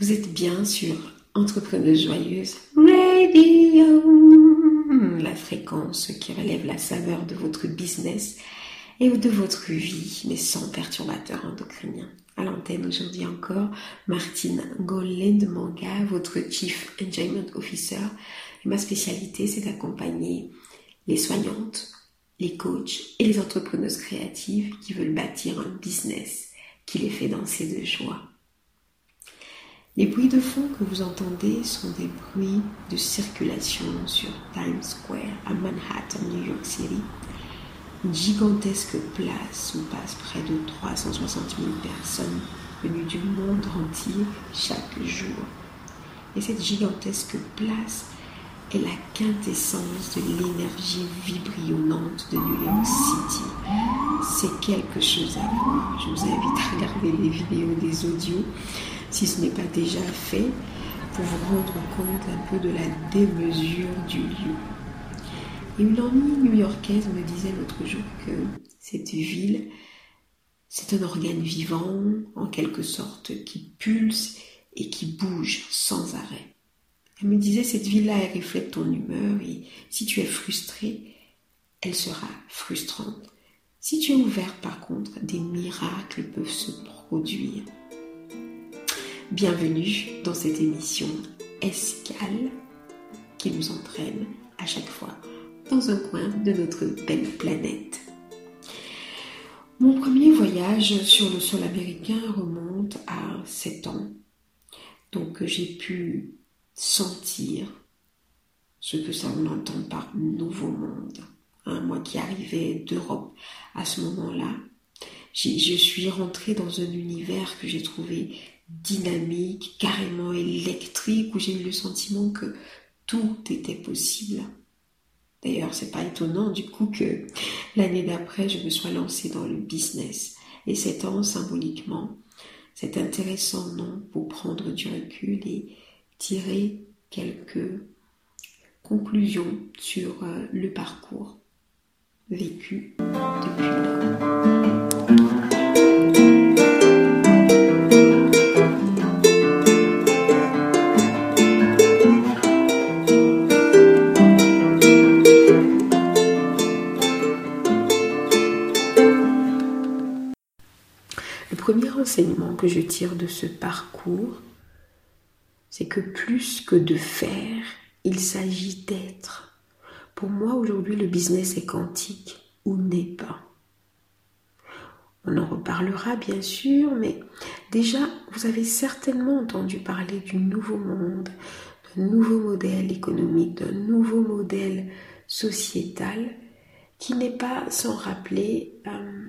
Vous êtes bien sur Entrepreneuse Joyeuse Radio, la fréquence qui relève la saveur de votre business et de votre vie, mais sans perturbateur endocrinien. À l'antenne aujourd'hui encore, Martine Golen Manga, votre Chief Enjoyment Officer. Et ma spécialité, c'est d'accompagner les soignantes, les coachs et les entrepreneuses créatives qui veulent bâtir un business qui les fait danser de joie. Les bruits de fond que vous entendez sont des bruits de circulation sur Times Square à Manhattan, New York City. Une gigantesque place où passent près de 360 000 personnes venues du monde entier chaque jour. Et cette gigantesque place est la quintessence de l'énergie vibrillonnante de New York City. C'est quelque chose à voir. Je vous invite à regarder les vidéos, des audios si ce n'est pas déjà fait, pour vous rendre compte un peu de la démesure du lieu. Et une amie new-yorkaise me disait l'autre jour que cette ville, c'est un organe vivant, en quelque sorte, qui pulse et qui bouge sans arrêt. Elle me disait, cette ville-là, elle reflète ton humeur et si tu es frustré, elle sera frustrante. Si tu es ouvert, par contre, des miracles peuvent se produire. Bienvenue dans cette émission escale qui nous entraîne à chaque fois dans un coin de notre belle planète. Mon premier voyage sur le sol américain remonte à 7 ans. Donc j'ai pu sentir ce que ça on entend par nouveau monde. Hein, moi qui arrivais d'Europe à ce moment-là, je suis rentrée dans un univers que j'ai trouvé dynamique, carrément électrique, où j'ai eu le sentiment que tout était possible. D'ailleurs, c'est pas étonnant du coup que l'année d'après, je me sois lancée dans le business. Et cet an, symboliquement, c'est intéressant, non, pour prendre du recul et tirer quelques conclusions sur euh, le parcours vécu depuis que je tire de ce parcours, c'est que plus que de faire, il s'agit d'être. Pour moi, aujourd'hui, le business est quantique ou n'est pas. On en reparlera bien sûr, mais déjà, vous avez certainement entendu parler du nouveau monde, d'un nouveau modèle économique, d'un nouveau modèle sociétal qui n'est pas sans rappeler euh,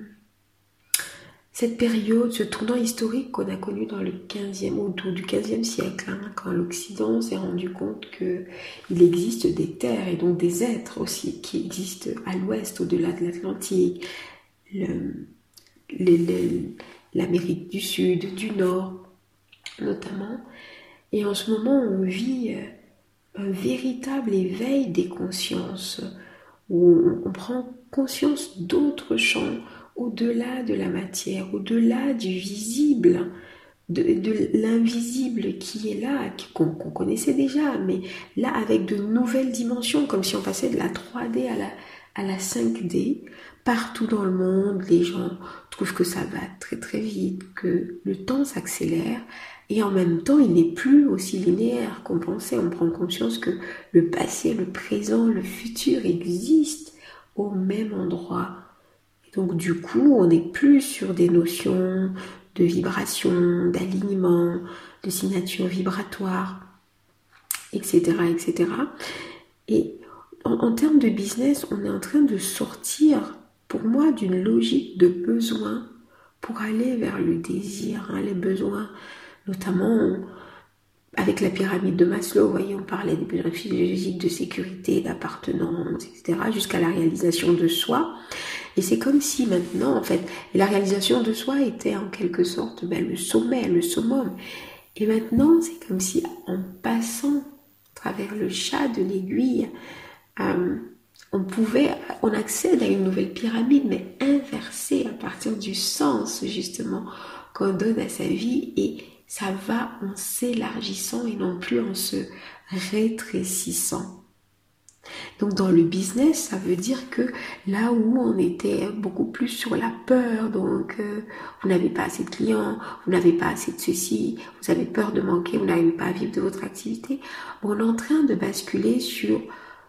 cette période, ce tournant historique qu'on a connu dans le 15e, autour du 15e siècle, hein, quand l'Occident s'est rendu compte qu'il existe des terres et donc des êtres aussi qui existent à l'ouest, au-delà de l'Atlantique, l'Amérique du Sud, du Nord notamment. Et en ce moment, on vit euh, un véritable éveil des consciences, où on prend conscience d'autres champs, au-delà de la matière, au-delà du visible, de, l'invisible qui est là, qu'on connaissait déjà, mais là avec de nouvelles dimensions, comme si on passait de la 3D à la, à la 5D. Partout dans le monde, les gens trouvent que ça va très très vite, que le temps s'accélère, et en même temps, il n'est plus aussi linéaire qu'on pensait. On prend conscience que le passé, le présent, le futur existent au même endroit donc du coup, on n'est plus sur des notions de vibration, d'alignement, de signature vibratoire, etc. etc. Et en, termes de business, on est en train de sortir, pour moi, d'une logique de besoin pour aller vers le désir, hein, les besoins, notamment avec la pyramide de Maslow, vous voyez, on parlait des besoins physiologiques de sécurité, d'appartenance, etc., jusqu'à la réalisation de soi. Et c'est comme si maintenant, en fait, la réalisation de soi était en quelque sorte ben, le sommet, le summum. Et maintenant, c'est comme si en passant à travers le chat de l'aiguille, euh, on pouvait, on accède à une nouvelle pyramide, mais inversée à partir du sens justement qu'on donne à sa vie. Et ça va en s'élargissant et non plus en se rétrécissant. Donc dans le business, ça veut dire que là où on était beaucoup plus sur la peur, donc euh, vous n'avez pas assez de clients, vous n'avez pas assez de ceci, vous avez peur de manquer, vous n'arrivez pas à vivre de votre activité, on est en train de basculer sur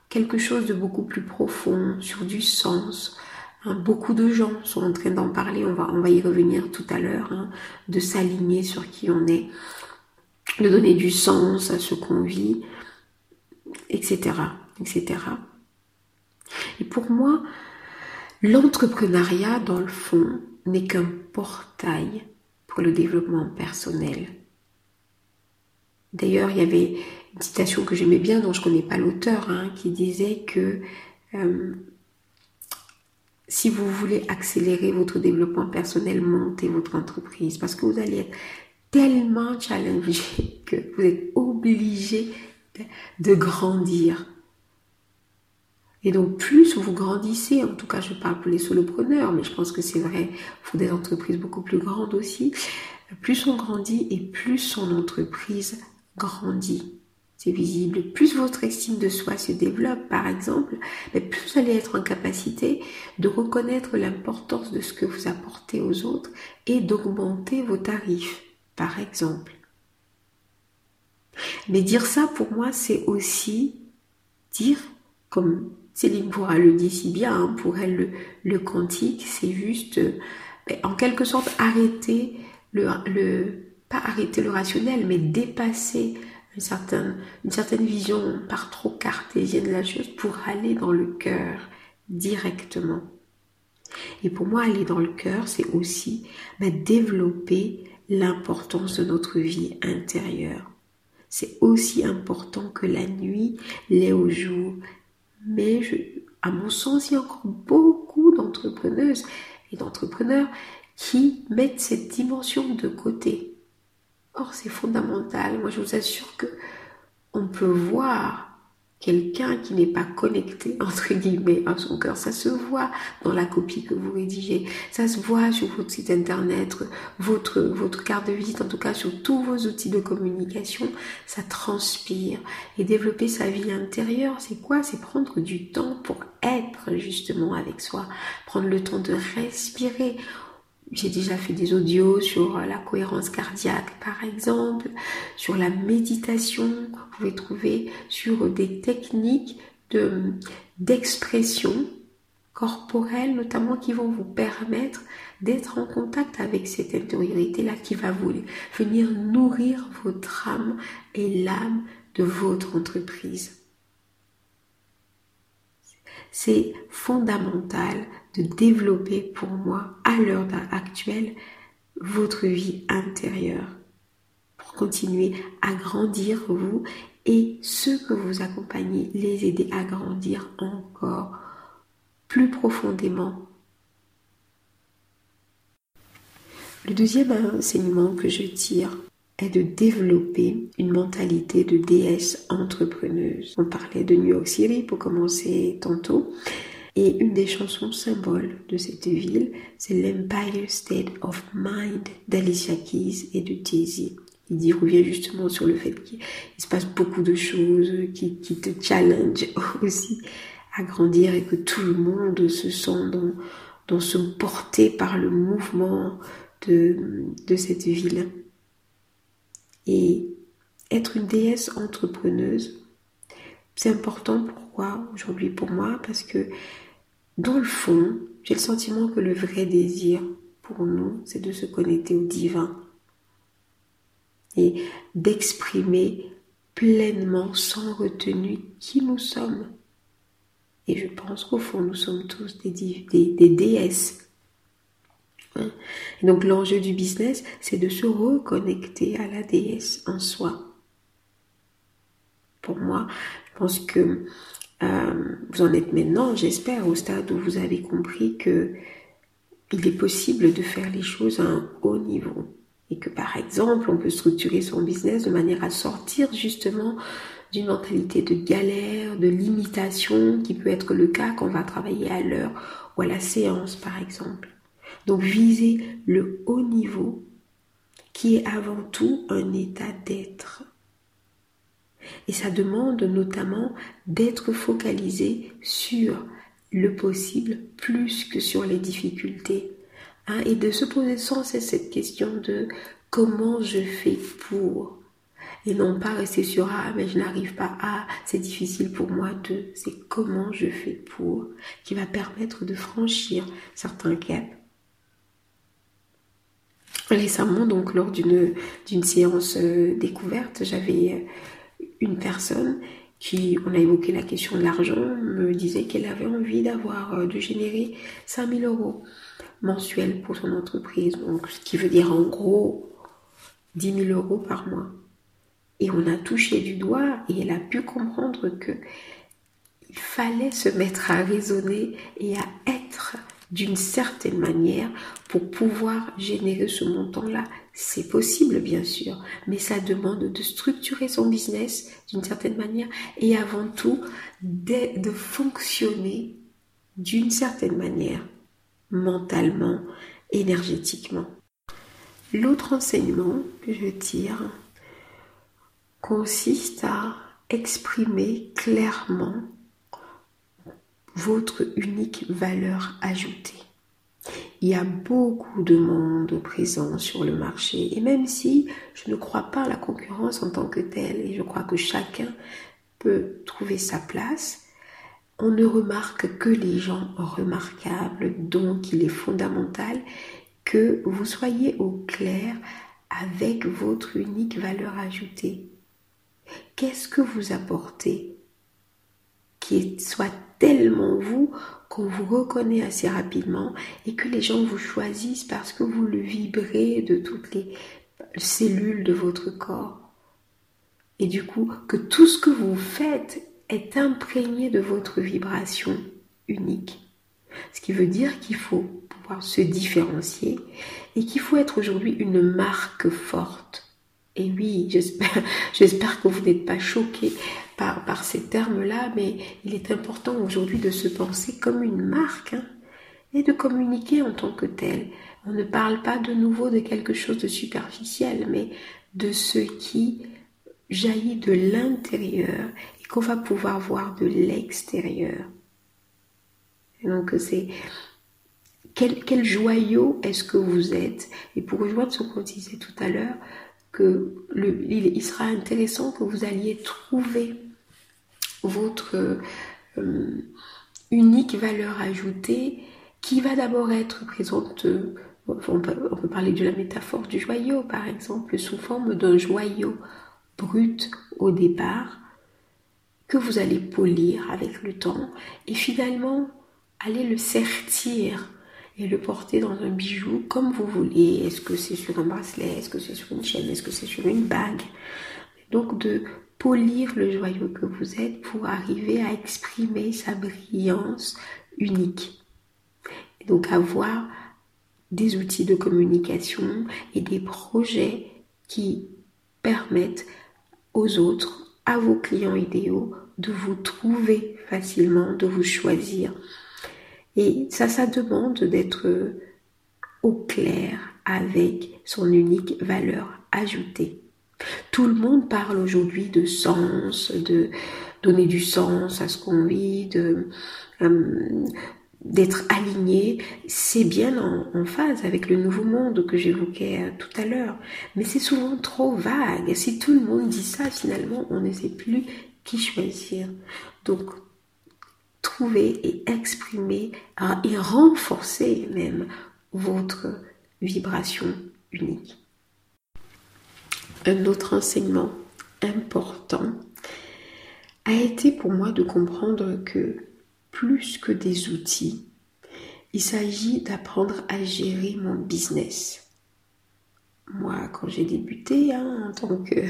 quelque chose de beaucoup plus profond, sur du sens. Hein, beaucoup de gens sont en train d'en parler, on va, y revenir tout à l'heure, hein, de s'aligner sur qui on est, de donner du sens à ce qu'on vit, etc etc. Et pour moi, l'entrepreneuriat, dans le fond, n'est qu'un portail pour le développement personnel. D'ailleurs, il y avait une citation que j'aimais bien, dont je ne connais pas l'auteur, hein, qui disait que euh, si vous voulez accélérer votre développement personnel, montez votre entreprise parce que vous allez être tellement challengé que vous êtes obligé de grandir. Et donc, plus vous grandissez, en tout cas, je parle pour les solopreneurs, mais je pense que c'est vrai pour des entreprises beaucoup plus grandes aussi, plus on grandit et plus son entreprise grandit. C'est visible. Plus votre estime de soi se développe, par exemple, plus vous allez être en capacité de reconnaître l'importance de ce que vous apportez aux autres et d'augmenter vos tarifs, par exemple. Mais dire ça, pour moi, c'est aussi dire, comme Céline pourra le dire si bien, hein, pour elle, le, quantique, c'est juste, euh, ben, en quelque sorte, arrêter le, le, pas arrêter le rationnel, mais dépasser une certaine, une certaine vision par trop cartésienne de la chose pour aller dans le cœur directement. Et pour moi, aller dans le cœur, c'est aussi ben, développer l'importance de notre vie intérieure. C'est aussi important que la nuit l'est au jour, mais à mon sens, il y a encore beaucoup d'entrepreneuses et d'entrepreneurs qui mettent cette dimension de côté. Or, c'est fondamental. Moi, je vous assure que on peut voir quelqu'un qui n'est pas connecté, entre guillemets, à son cœur. Ça se voit dans la copie que vous rédigez. Ça se voit sur votre site internet, votre, votre carte de visite, en tout cas sur tous vos outils de communication. Ça transpire. Et développer sa vie intérieure, c'est quoi? C'est prendre du temps pour être justement avec soi. Prendre le temps de respirer. J'ai déjà fait des audios sur la cohérence cardiaque, par exemple, sur la méditation. Vous pouvez trouver sur des techniques de, d'expression corporelle, notamment qui vont vous permettre d'être en contact avec cette intériorité-là qui va vous venir nourrir votre âme et l'âme de votre entreprise. C'est fondamental de développer pour moi à l'heure actuelle votre vie intérieure pour continuer à grandir vous et ceux que vous accompagnez, les aider à grandir encore plus profondément. Le deuxième enseignement que je tire de développer une mentalité de déesse entrepreneuse. On parlait de New York City pour commencer tantôt. Et une des chansons symboles de cette ville, c'est l'Empire State of Mind d'Alicia Keys et de Jay-Z. Il y revient justement sur le fait qu'il se passe beaucoup de choses qui, qui te challenge aussi à grandir et que tout le monde se sent dans, dans se par le mouvement de, de cette ville. Et être une déesse entrepreneuse, c'est important pourquoi aujourd'hui pour moi? Parce que dans le fond, j'ai le sentiment que le vrai désir pour nous, c'est de se connecter au divin et d'exprimer pleinement, sans retenue, qui nous sommes. Et je pense qu'au fond, nous sommes tous des, déesses. Hein? Donc l'enjeu du business, c'est de se reconnecter à la déesse en soi. Pour moi, je pense que euh, vous en êtes maintenant, j'espère, au stade où vous avez compris que il est possible de faire les choses à un haut niveau. Et que par exemple, on peut structurer son business de manière à sortir justement d'une mentalité de galère, de limitation, qui peut être le cas quand on va travailler à l'heure ou à la séance, par exemple. Donc viser le haut niveau qui est avant tout un état d'être. Et ça demande notamment d'être focalisé sur le possible plus que sur les difficultés. Hein, et de se poser sans cesse cette question de comment je fais pour et non pas rester sur ah mais je n'arrive pas à c'est difficile pour moi de c'est comment je fais pour qui va permettre de franchir certains caps récemment lors d'une séance euh, découverte j'avais euh, une personne qui on a évoqué la question de l'argent me disait qu'elle avait envie d'avoir euh, de générer 5000 euros mensuels pour son entreprise. Ce qui veut dire en gros 10 000 euros par mois. Et on a touché du doigt et elle a pu comprendre que il fallait se mettre à raisonner et à être d'une certaine manière pour pouvoir générer ce montant-là. C'est possible, bien sûr, mais ça demande de structurer son business d'une certaine manière et avant tout de, fonctionner d'une certaine manière, mentalement, énergétiquement. L'autre enseignement que je tire, consiste à exprimer clairement votre unique valeur ajoutée. Il y a beaucoup de monde présent sur le marché et même si je ne crois pas à la concurrence en tant que telle et je crois que chacun peut trouver sa place, on ne remarque que les gens remarquables, donc il est fondamental que vous soyez au clair avec votre unique valeur ajoutée. Qu'est-ce que vous apportez qui soit tellement vous qu'on vous reconnaît assez rapidement et que les gens vous choisissent parce que vous le vibrez de toutes les cellules de votre corps. Et du coup, que tout ce que vous faites est imprégné de votre vibration unique. Ce qui veut dire qu'il faut pouvoir se différencier et qu'il faut être aujourd'hui une marque forte et oui, j'espère que vous n'êtes pas choqués par, par ces termes-là, mais il est important aujourd'hui de se penser comme une marque hein, et de communiquer en tant que tel. On ne parle pas de nouveau de quelque chose de superficiel, mais de ce qui jaillit de l'intérieur et qu'on va pouvoir voir de l'extérieur. Donc c'est quel, quel joyau est-ce que vous êtes? Et pour rejoindre ce qu'on disait tout à l'heure, que il, sera intéressant que vous alliez trouver votre euh, unique valeur ajoutée qui va d'abord être présente, euh, on, peut, on, peut, parler de la métaphore du joyau par exemple, sous forme d'un joyau brut au départ, que vous allez polir avec le temps et finalement aller le sertir et le porter dans un bijou comme vous voulez. Est-ce que c'est sur un bracelet? Est-ce que c'est sur une chaîne? Est-ce que c'est sur une bague? Donc de polir le joyau que vous êtes pour arriver à exprimer sa brillance unique. Donc avoir des outils de communication et des projets qui permettent aux autres, à vos clients idéaux, de vous trouver facilement, de vous choisir et ça, ça demande d'être au clair avec son unique valeur ajoutée. Tout le monde parle aujourd'hui de sens, de donner du sens à ce qu'on vit, euh, d'être aligné, c'est bien en, en, phase avec le nouveau monde que j'évoquais euh, tout à l'heure. Mais c'est souvent trop vague. Si tout le monde dit ça, finalement, on ne sait plus qui choisir. Donc, trouver et exprimer et renforcer même votre vibration unique. Un autre enseignement important a été pour moi de comprendre que plus que des outils, il s'agit d'apprendre à gérer mon business. Moi, quand j'ai débuté hein, en tant que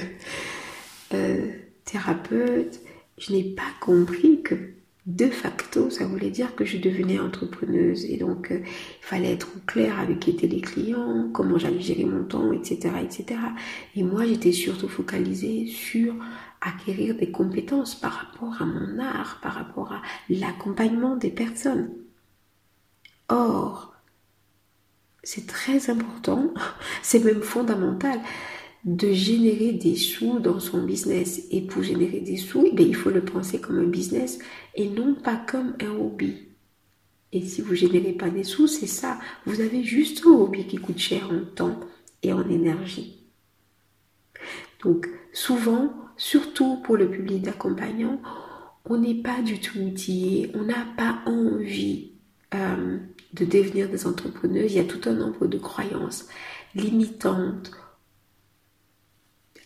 euh, thérapeute, je n'ai pas compris que de facto, ça voulait dire que je devenais entrepreneuse et donc euh, il fallait être clair avec qui étaient les clients, comment j'allais gérer mon temps, etc., etc. Et moi, j'étais surtout focalisée sur acquérir des compétences par rapport à mon art, par rapport à l'accompagnement des personnes. Or, c'est très important, c'est même fondamental de générer des sous dans son business. Et pour générer des sous, eh il faut le penser comme un business et non pas comme un hobby. Et si vous générez pas des sous, c'est ça. Vous avez juste un hobby qui coûte cher en temps et en énergie. Donc souvent, surtout pour le public d'accompagnant, on n'est pas du tout outillé, on n'a pas envie euh, de devenir des entrepreneurs. Il y a tout un nombre de croyances limitantes,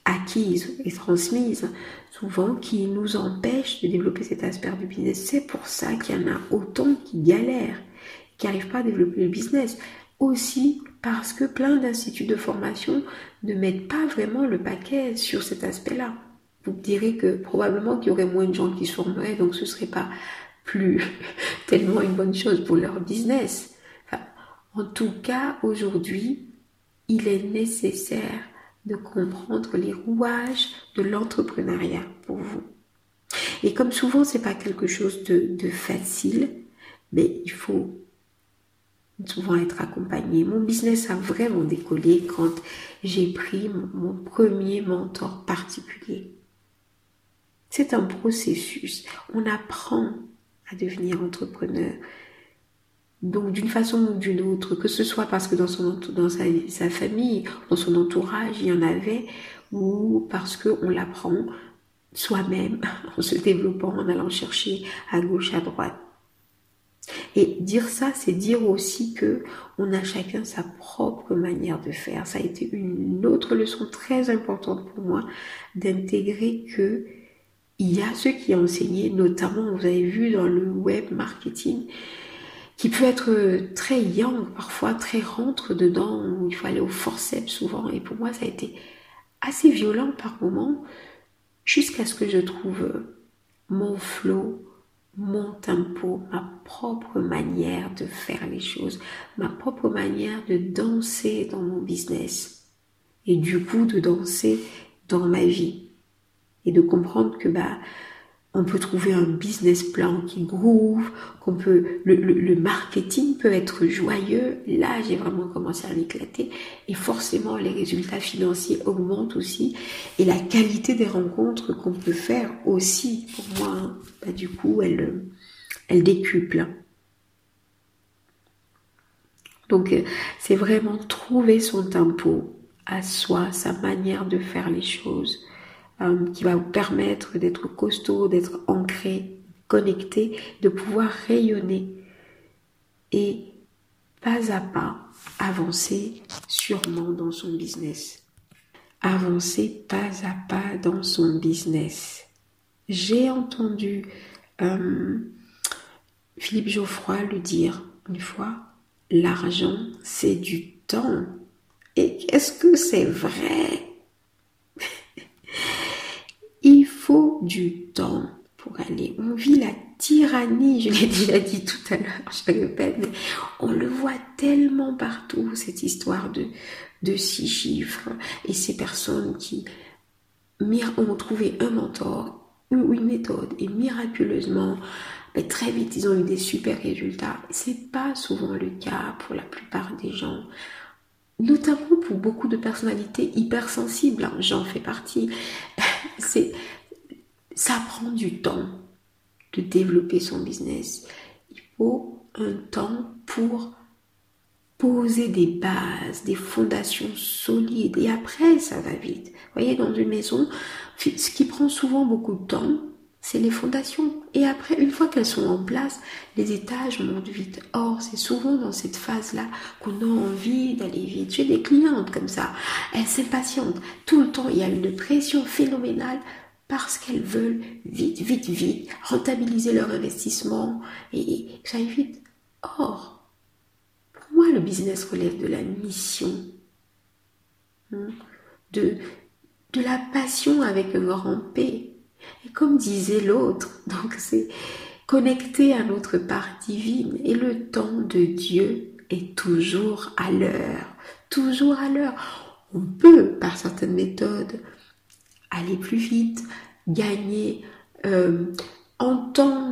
acquises et transmises, souvent qui nous empêchent de développer cet aspect du business. C'est pour ça qu'il y en a autant qui galèrent, qui n'arrivent pas à développer le business. Aussi parce que plein d'instituts de formation ne mettent pas vraiment le paquet sur cet aspect-là. Vous direz que probablement qu'il y aurait moins de gens qui se formeraient, donc ce ne serait pas plus tellement une bonne chose pour leur business. en tout cas, aujourd'hui, il est nécessaire de comprendre les rouages de l'entrepreneuriat pour vous. Et comme souvent, c'est pas quelque chose de, de facile, mais il faut souvent être accompagné. Mon business a vraiment décollé quand j'ai pris mon premier mentor particulier. C'est un processus. On apprend à devenir entrepreneur. Donc d'une façon ou d'une autre, que ce soit parce que dans, sa, famille, dans son entourage, il y en avait, ou parce qu'on l'apprend soi-même en se développant, en allant chercher à gauche, à droite. Et dire ça, c'est dire aussi que on a chacun sa propre manière de faire. Ça a été une autre leçon très importante pour moi d'intégrer que il y a ceux qui ont enseigné, notamment, vous avez vu dans le web marketing, qui peut être très young, parfois très rentre dedans, où il faut aller au forceps souvent. Et pour moi, ça a été assez violent par moments, jusqu'à ce que je trouve mon flow, mon tempo, ma propre manière de faire les choses, ma propre manière de danser dans mon business et du coup de danser dans ma vie et de comprendre que bah on peut trouver un business plan qui groove, qu'on peut le, marketing peut être joyeux. Là, j'ai vraiment commencé à m'éclater et forcément les résultats financiers augmentent aussi et la qualité des rencontres qu'on peut faire aussi pour moi, hein, bah, du coup, elle elle décuple. Donc euh, c'est vraiment trouver son tempo à soi, sa manière de faire les choses. Euh, qui va vous permettre d'être costaud, d'être ancré, connecté, de pouvoir rayonner et pas à pas avancer sûrement dans son business. Avancer pas à pas dans son business. J'ai entendu euh, Philippe Geoffroy le dire une fois, l'argent c'est du temps. Et qu'est-ce que c'est vrai il faut du temps pour aller. On vit la tyrannie, je l'ai déjà dit tout à l'heure, je répète, mais on le voit tellement partout, cette histoire de, de six chiffres et ces personnes qui ont trouvé un mentor ou une méthode et miraculeusement, mais très vite, ils ont eu des super résultats. C'est pas souvent le cas pour la plupart des gens notamment pour beaucoup de personnalités hypersensibles, hein, j'en fais partie, c'est ça prend du temps de développer son business. Il faut un temps pour poser des bases, des fondations solides et après ça va vite. Vous voyez, dans une maison, ce qui prend souvent beaucoup de temps, c'est les fondations. Et après, une fois qu'elles sont en place, les étages montent vite. Or, c'est souvent dans cette phase-là qu'on a envie d'aller vite. J'ai des clientes comme ça. Elles s'impatientent. Tout le temps, il y a une pression phénoménale parce qu'elles veulent vite, vite, vite rentabiliser leur investissement et, ça aille vite. Or, pour moi, le business relève de la mission, de, de la passion avec un grand P et comme disait l'autre, donc c'est connecté à notre part divine et le temps de Dieu est toujours à l'heure, toujours à l'heure. On peut, par certaines méthodes, aller plus vite, gagner euh,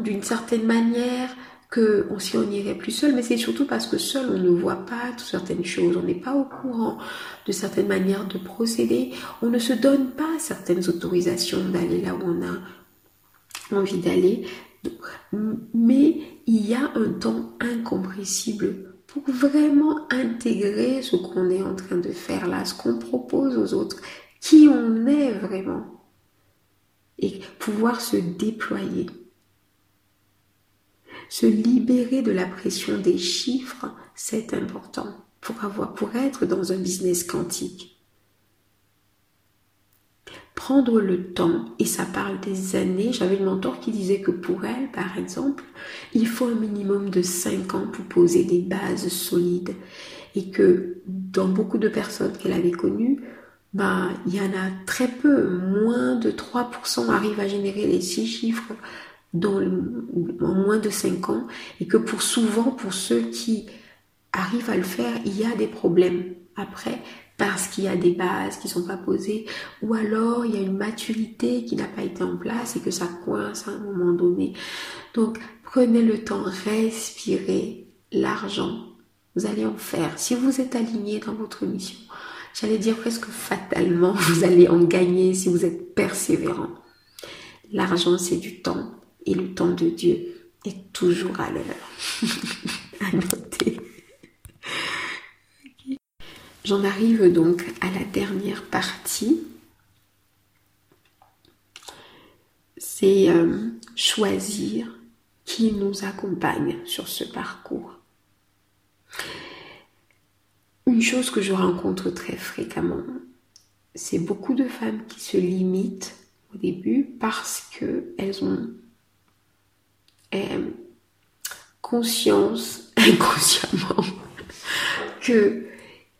d'une certaine manière que s'y on irait plus seul, mais c'est surtout parce que seul on ne voit pas certaines choses, on n'est pas au courant de certaines manières de procéder, on ne se donne pas certaines autorisations d'aller là où on a envie d'aller, mais il y a un temps incompressible pour vraiment intégrer ce qu'on est en train de faire là, ce qu'on propose aux autres, qui on est vraiment, et pouvoir se déployer. Se libérer de la pression des chiffres, c'est important pour avoir, pour être dans un business quantique. Prendre le temps, et ça parle des années, j'avais une mentor qui disait que pour elle, par exemple, il faut un minimum de 5 ans pour poser des bases solides. Et que dans beaucoup de personnes qu'elle avait connues, bah, il y en a très peu, moins de 3% arrivent à générer les 6 chiffres dans en moins de 5 ans et que pour souvent, pour ceux qui arrivent à le faire, il y a des problèmes après parce qu'il y a des bases qui sont pas posées ou alors il y a une maturité qui n'a pas été en place et que ça coince à un moment donné. Donc prenez le temps, respirez l'argent. Vous allez en faire. Si vous êtes aligné dans votre mission, j'allais dire presque fatalement, vous allez en gagner si vous êtes persévérant. L'argent, c'est du temps et le temps de Dieu est toujours à l'heure. à noter. J'en arrive donc à la dernière partie. C'est euh, choisir qui nous accompagne sur ce parcours. Une chose que je rencontre très fréquemment, c'est beaucoup de femmes qui se limitent au début parce qu'elles ont conscience inconsciemment que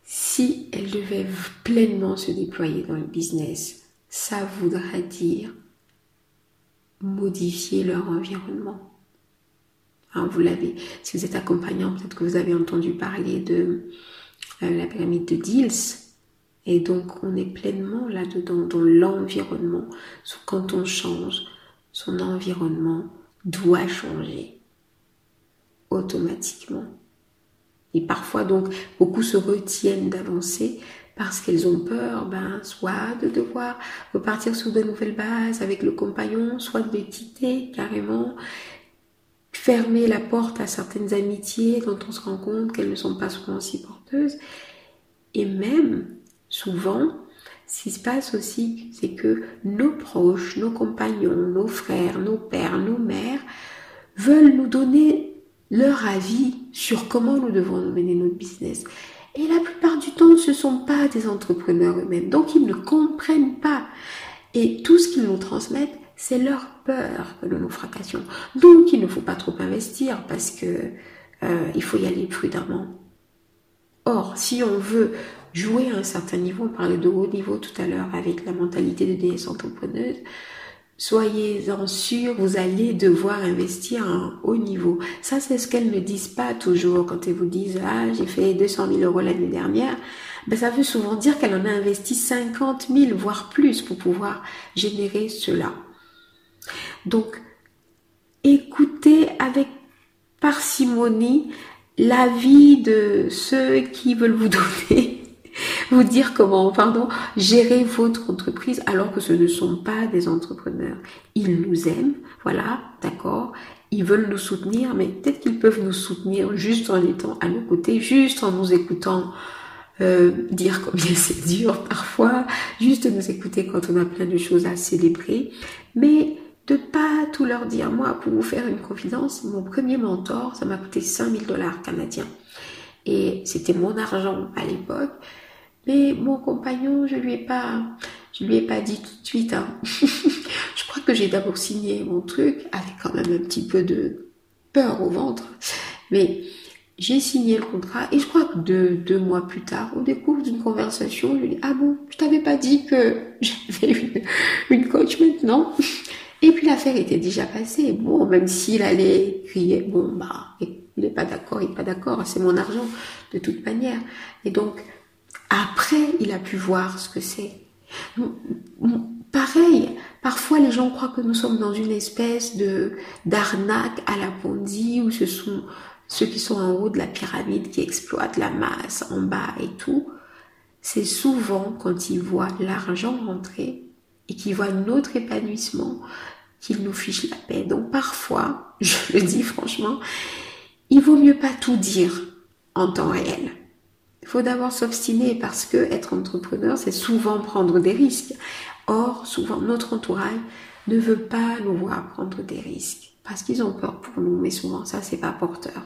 si elles devaient pleinement se déployer dans le business, ça voudra dire modifier leur environnement. Hein, vous l'avez, si vous êtes accompagnant, peut-être que vous avez entendu parler de euh, la pyramide de Diels. Et donc, on est pleinement là-dedans, dans l'environnement. Quand on change, son environnement doit changer automatiquement. Et parfois, donc, beaucoup se retiennent d'avancer parce qu'elles ont peur, ben, soit de devoir repartir sur de nouvelles bases avec le compagnon, soit de quitter carrément, fermer la porte à certaines amitiés dont on se rend compte qu'elles ne sont pas souvent si Et même, souvent, ce qui se passe aussi, c'est que nos proches, nos compagnons, nos frères, nos pères, nos mères veulent nous donner leur avis sur comment nous devons mener notre business. Et la plupart du temps, ce ne sont pas des entrepreneurs eux-mêmes. Donc, ils ne comprennent pas. Et tout ce qu'ils nous transmettent, c'est leur peur que nous nous fracassions. Donc, il ne faut pas trop investir parce que euh, il faut y aller prudemment. Or, si on veut jouer à un certain niveau, on parlait de haut niveau tout à l'heure avec la mentalité de déesse entrepreneuse, soyez-en sûrs, vous allez devoir investir à un haut niveau. Ça, c'est ce qu'elles ne disent pas toujours quand elles vous disent, ah, j'ai fait 200 000 euros l'année dernière. Ben, ça veut souvent dire qu'elle en a investi 50 000, voire plus, pour pouvoir générer cela. Donc, écoutez avec parcimonie l'avis de ceux qui veulent vous donner vous dire comment, pardon, gérer votre entreprise alors que ce ne sont pas des entrepreneurs. Ils nous aiment, voilà, d'accord. Ils veulent nous soutenir, mais peut-être qu'ils peuvent nous soutenir juste en étant à nos côtés, juste en nous écoutant euh, dire combien c'est dur parfois, juste nous écouter quand on a plein de choses à célébrer, mais de pas tout leur dire. Moi, pour vous faire une confidence, mon premier mentor, ça m'a coûté 5000 dollars canadiens. Et c'était mon argent à l'époque. Mais mon compagnon, je lui ai pas, je lui ai pas dit tout de suite. Hein. je crois que j'ai d'abord signé mon truc avec quand même un petit peu de peur au ventre. Mais j'ai signé le contrat et je crois que deux, deux mois plus tard, au décours d'une conversation, je lui dit, ah bon, je t'avais pas dit que j'avais une coach maintenant. Et puis l'affaire était déjà passée. Bon, même s'il allait crier, bon, bah, il n'est pas d'accord, il n'est pas d'accord, c'est mon argent, de toute manière. Et donc, après, il a pu voir ce que c'est. Pareil, parfois, les gens croient que nous sommes dans une espèce de d'arnaque à la Ponzi où ce sont ceux qui sont en haut de la pyramide qui exploitent la masse en bas et tout. C'est souvent quand ils voient l'argent rentrer et qu'ils voient notre épanouissement qu'ils nous fichent la paix. Donc parfois, je le dis franchement, il vaut mieux pas tout dire en temps réel. Il faut d'abord s'obstiner parce que être entrepreneur, c'est souvent prendre des risques. Or, souvent, notre entourage ne veut pas nous voir prendre des risques parce qu'ils ont peur pour nous, mais souvent, ça, c'est pas porteur.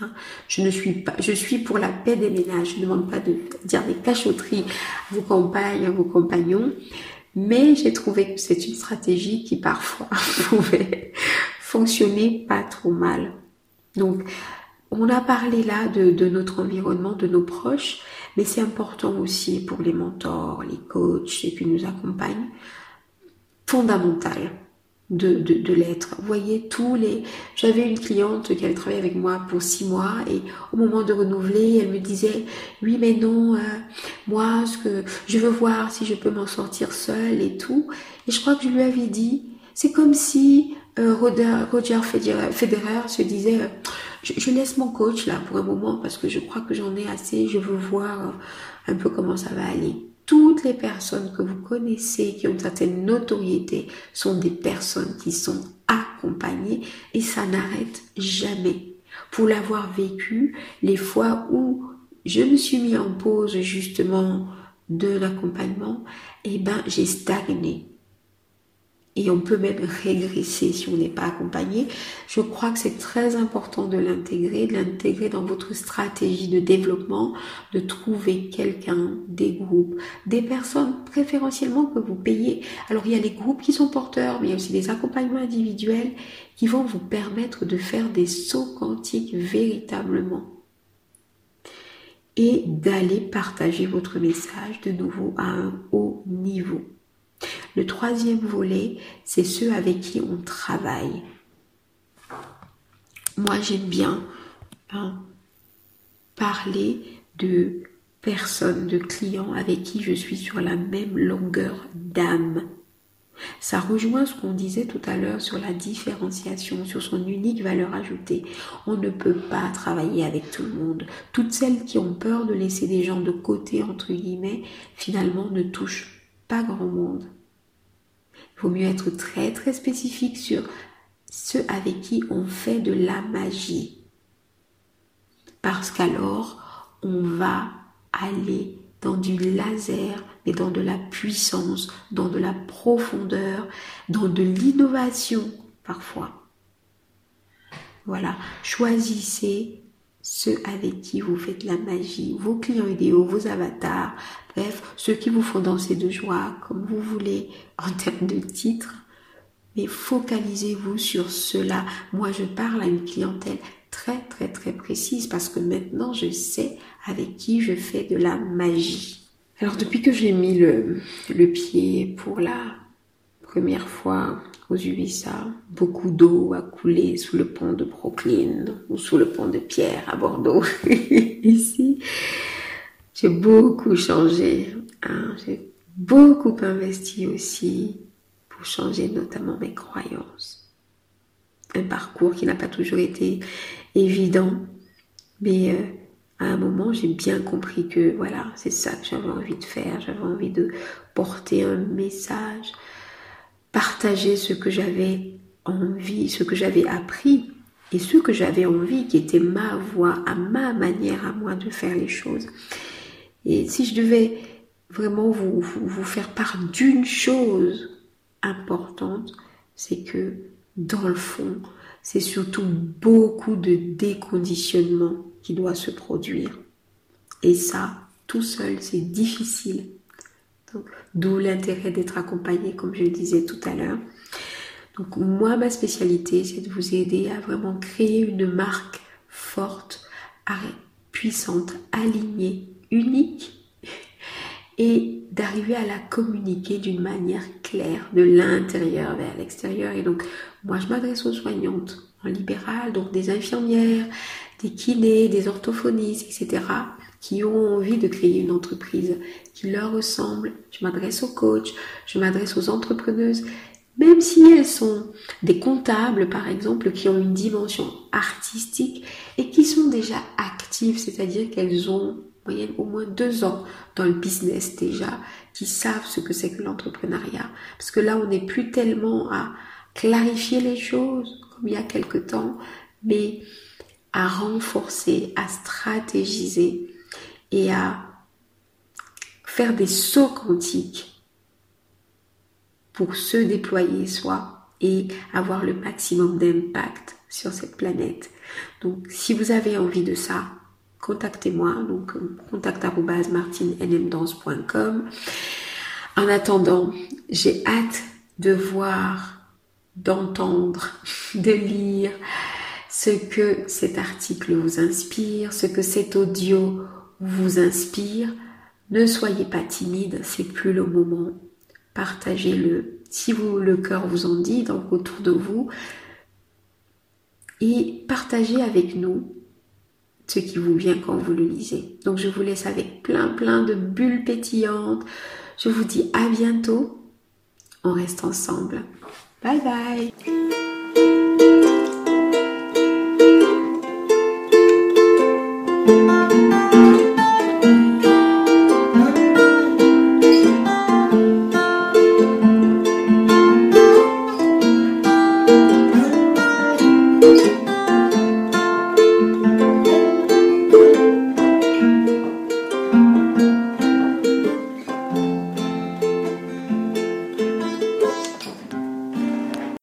Hein? je ne suis pas, je suis pour la paix des ménages. Je ne demande pas de dire des cachotteries à vos compagnes, à vos compagnons, mais j'ai trouvé que c'est une stratégie qui parfois pouvait fonctionner pas trop mal. Donc, on a parlé là de, notre environnement, de nos proches, mais c'est important aussi pour les mentors, les coachs, ceux qui nous accompagnent, fondamental de, de, de l'être. Vous voyez, tous les... J'avais une cliente qui avait travaillé avec moi pour six mois et au moment de renouveler, elle me disait, oui mais non, euh, moi, ce que je veux voir si je peux m'en sortir seule et tout. Et je crois que je lui avais dit, c'est comme si euh, Roger, Federer, se disait, euh, je, laisse mon coach là pour un moment parce que je crois que j'en ai assez, je veux voir euh, un peu comment ça va aller. Toutes les personnes que vous connaissez qui ont une certaine notoriété sont des personnes qui sont accompagnées et ça n'arrête jamais. Pour l'avoir vécu, les fois où je me suis mis en pause justement de l'accompagnement, eh ben j'ai stagné et on peut même régresser si on n'est pas accompagné. Je crois que c'est très important de l'intégrer, de l'intégrer dans votre stratégie de développement, de trouver quelqu'un, des groupes, des personnes préférentiellement que vous payez. Alors il y a les groupes qui sont porteurs, mais il y a aussi des accompagnements individuels qui vont vous permettre de faire des sauts quantiques véritablement et d'aller partager votre message de nouveau à un haut niveau. Le troisième volet, c'est ceux avec qui on travaille. Moi, j'aime bien hein, parler de personnes, de clients avec qui je suis sur la même longueur d'âme. Ça rejoint ce qu'on disait tout à l'heure sur la différenciation, sur son unique valeur ajoutée. On ne peut pas travailler avec tout le monde. Toutes celles qui ont peur de laisser des gens de côté, entre guillemets, finalement ne touchent grand monde. Il vaut mieux être très très spécifique sur ceux avec qui on fait de la magie. Parce qu'alors, on va aller dans du laser, mais dans de la puissance, dans de la profondeur, dans de l'innovation parfois. Voilà, choisissez ceux avec qui vous faites la magie, vos clients idéaux, vos avatars, bref, ceux qui vous font danser de joie, comme vous voulez, en termes de titre. Mais focalisez-vous sur cela. Moi, je parle à une clientèle très, très, très précise parce que maintenant, je sais avec qui je fais de la magie. Alors, depuis que j'ai mis le pied pour la première fois aux USA, beaucoup d'eau a coulé sous le pont de Brooklyn ou sous le pont de Pierre à Bordeaux. Ici, j'ai beaucoup changé. Hein. J'ai beaucoup investi aussi pour changer notamment mes croyances. Un parcours qui n'a pas toujours été évident, mais euh, à un moment, j'ai bien compris que voilà, c'est ça que j'avais envie de faire. J'avais envie de porter un message, partager ce que j'avais envie, ce que j'avais appris et ce que j'avais envie, qui était ma voix, à ma manière à moi de faire les choses. Et si je devais vraiment vous, vous, faire part d'une chose importante, c'est que dans le fond, c'est surtout beaucoup de déconditionnement qui doit se produire. Et ça, tout seul, c'est difficile. D'où l'intérêt d'être accompagné, comme je le disais tout à l'heure. Donc moi, ma spécialité, c'est de vous aider à vraiment créer une marque forte, puissante, alignée, unique et d'arriver à la communiquer d'une manière claire, de l'intérieur vers l'extérieur. Et donc, moi, je m'adresse aux soignantes en libéral, donc des infirmières, des kinés, des orthophonistes, etc., qui ont envie de créer une entreprise qui leur ressemble. Je m'adresse aux coachs, je m'adresse aux entrepreneuses, même si elles sont des comptables, par exemple, qui ont une dimension artistique et qui sont déjà actives, c'est-à-dire qu'elles ont au moins deux ans dans le business déjà, qui savent ce que c'est que l'entrepreneuriat. Parce que là, on n'est plus tellement à clarifier les choses comme il y a quelque temps, mais à renforcer, à stratégiser et à faire des sauts quantiques pour se déployer soi et avoir le maximum d'impact sur cette planète. Donc si vous avez envie de ça, contactez-moi, donc contact.martinenmdance.com. En attendant, j'ai hâte de voir, d'entendre, de lire ce que cet article vous inspire, ce que cet audio vous inspire. Ne soyez pas timide, c'est plus le moment. Partagez-le si vous, le cœur vous en dit, donc autour de vous. Et partagez avec nous ce qui vous vient quand vous le lisez. Donc je vous laisse avec plein plein de bulles pétillantes. Je vous dis à bientôt. On reste ensemble. Bye bye